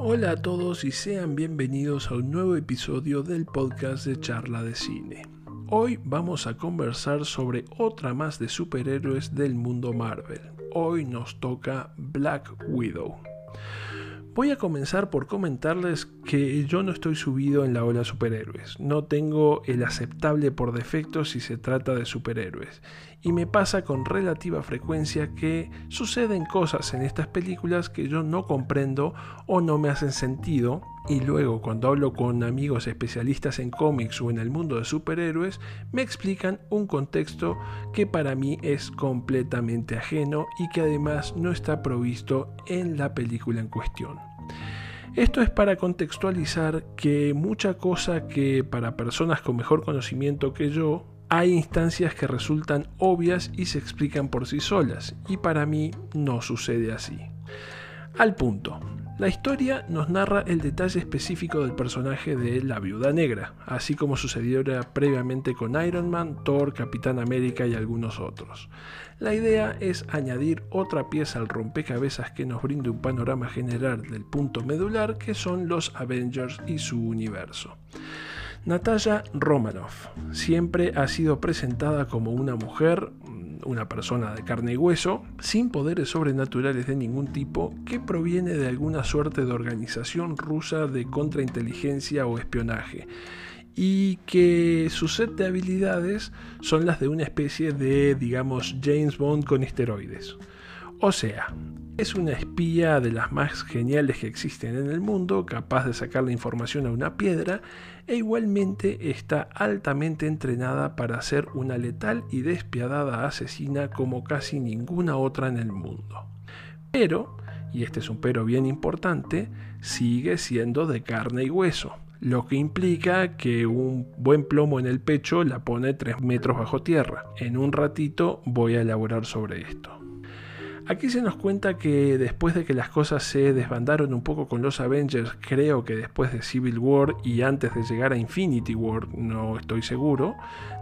Hola a todos y sean bienvenidos a un nuevo episodio del podcast de charla de cine. Hoy vamos a conversar sobre otra más de superhéroes del mundo Marvel. Hoy nos toca Black Widow. Voy a comenzar por comentarles que yo no estoy subido en la ola superhéroes, no tengo el aceptable por defecto si se trata de superhéroes, y me pasa con relativa frecuencia que suceden cosas en estas películas que yo no comprendo o no me hacen sentido, y luego cuando hablo con amigos especialistas en cómics o en el mundo de superhéroes, me explican un contexto que para mí es completamente ajeno y que además no está provisto en la película en cuestión. Esto es para contextualizar que mucha cosa que para personas con mejor conocimiento que yo, hay instancias que resultan obvias y se explican por sí solas, y para mí no sucede así. Al punto, la historia nos narra el detalle específico del personaje de la Viuda Negra, así como sucediera previamente con Iron Man, Thor, Capitán América y algunos otros. La idea es añadir otra pieza al rompecabezas que nos brinde un panorama general del punto medular que son los Avengers y su universo. Natalia Romanoff siempre ha sido presentada como una mujer una persona de carne y hueso, sin poderes sobrenaturales de ningún tipo, que proviene de alguna suerte de organización rusa de contrainteligencia o espionaje, y que su set de habilidades son las de una especie de, digamos, James Bond con esteroides. O sea, es una espía de las más geniales que existen en el mundo, capaz de sacar la información a una piedra, e igualmente está altamente entrenada para ser una letal y despiadada asesina como casi ninguna otra en el mundo. Pero, y este es un pero bien importante, sigue siendo de carne y hueso lo que implica que un buen plomo en el pecho la pone 3 metros bajo tierra. En un ratito voy a elaborar sobre esto. Aquí se nos cuenta que después de que las cosas se desbandaron un poco con los Avengers, creo que después de Civil War y antes de llegar a Infinity War, no estoy seguro,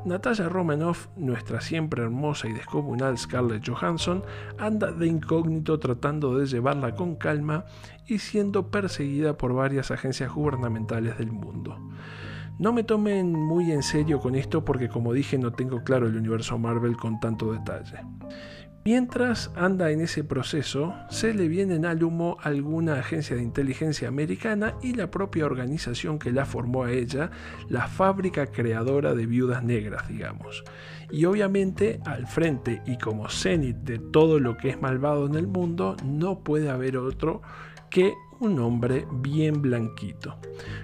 Natalia Romanoff, nuestra siempre hermosa y descomunal Scarlett Johansson, anda de incógnito tratando de llevarla con calma y siendo perseguida por varias agencias gubernamentales del mundo. No me tomen muy en serio con esto porque como dije no tengo claro el universo Marvel con tanto detalle. Mientras anda en ese proceso, se le vienen al humo alguna agencia de inteligencia americana y la propia organización que la formó a ella, la fábrica creadora de viudas negras, digamos. Y obviamente al frente y como cenit de todo lo que es malvado en el mundo, no puede haber otro que un hombre bien blanquito.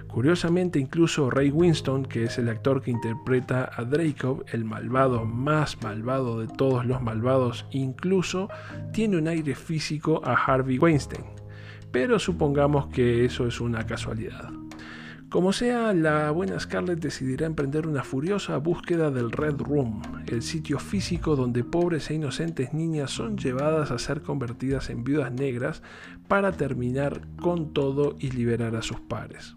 Curiosamente, incluso Ray Winston, que es el actor que interpreta a Draco, el malvado más malvado de todos los malvados, incluso tiene un aire físico a Harvey Weinstein. Pero supongamos que eso es una casualidad. Como sea, la buena Scarlett decidirá emprender una furiosa búsqueda del Red Room, el sitio físico donde pobres e inocentes niñas son llevadas a ser convertidas en viudas negras para terminar con todo y liberar a sus pares.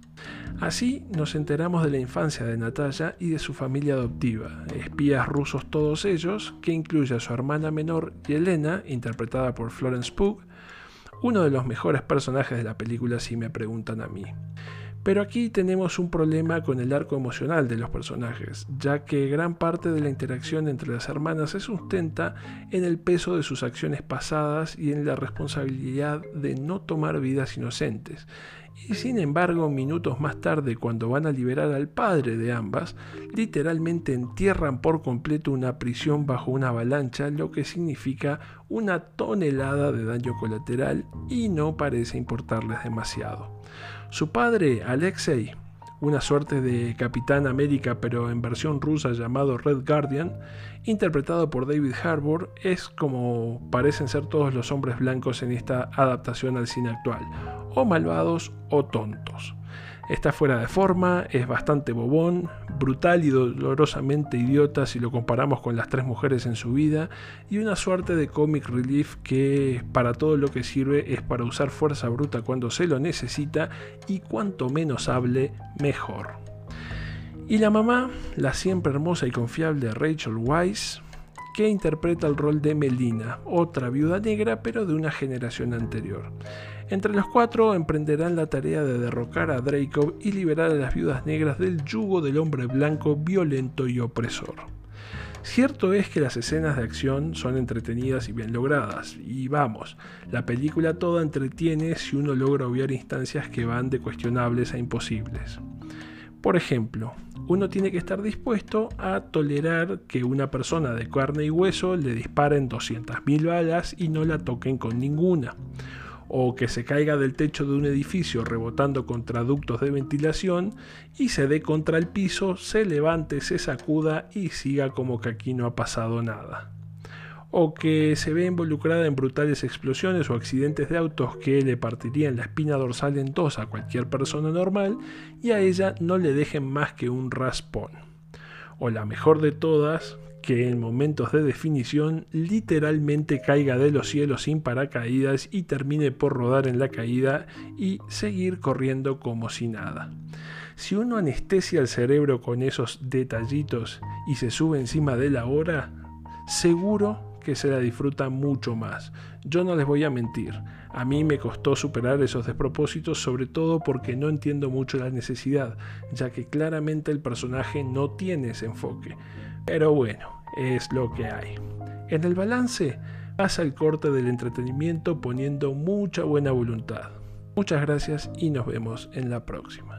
Así nos enteramos de la infancia de Natalia y de su familia adoptiva, espías rusos todos ellos, que incluye a su hermana menor Yelena, interpretada por Florence Pugh, uno de los mejores personajes de la película si me preguntan a mí. Pero aquí tenemos un problema con el arco emocional de los personajes, ya que gran parte de la interacción entre las hermanas se sustenta en el peso de sus acciones pasadas y en la responsabilidad de no tomar vidas inocentes. Y sin embargo, minutos más tarde, cuando van a liberar al padre de ambas, literalmente entierran por completo una prisión bajo una avalancha, lo que significa una tonelada de daño colateral y no parece importarles demasiado. Su padre, Alexei, una suerte de Capitán América pero en versión rusa llamado Red Guardian, interpretado por David Harbour, es como parecen ser todos los hombres blancos en esta adaptación al cine actual, o malvados o tontos. Está fuera de forma, es bastante bobón, brutal y dolorosamente idiota si lo comparamos con las tres mujeres en su vida, y una suerte de comic relief que para todo lo que sirve es para usar fuerza bruta cuando se lo necesita y cuanto menos hable, mejor. Y la mamá, la siempre hermosa y confiable Rachel Weisz, que interpreta el rol de Melina, otra viuda negra pero de una generación anterior. Entre los cuatro emprenderán la tarea de derrocar a Dracov y liberar a las viudas negras del yugo del hombre blanco violento y opresor. Cierto es que las escenas de acción son entretenidas y bien logradas, y vamos, la película toda entretiene si uno logra obviar instancias que van de cuestionables a imposibles. Por ejemplo, uno tiene que estar dispuesto a tolerar que una persona de carne y hueso le disparen 200.000 balas y no la toquen con ninguna. O que se caiga del techo de un edificio rebotando contra ductos de ventilación y se dé contra el piso, se levante, se sacuda y siga como que aquí no ha pasado nada o que se ve involucrada en brutales explosiones o accidentes de autos que le partirían la espina dorsal en dos a cualquier persona normal y a ella no le dejen más que un raspón. O la mejor de todas, que en momentos de definición literalmente caiga de los cielos sin paracaídas y termine por rodar en la caída y seguir corriendo como si nada. Si uno anestesia el cerebro con esos detallitos y se sube encima de la hora, seguro que se la disfruta mucho más. Yo no les voy a mentir, a mí me costó superar esos despropósitos sobre todo porque no entiendo mucho la necesidad, ya que claramente el personaje no tiene ese enfoque. Pero bueno, es lo que hay. En el balance pasa el corte del entretenimiento poniendo mucha buena voluntad. Muchas gracias y nos vemos en la próxima.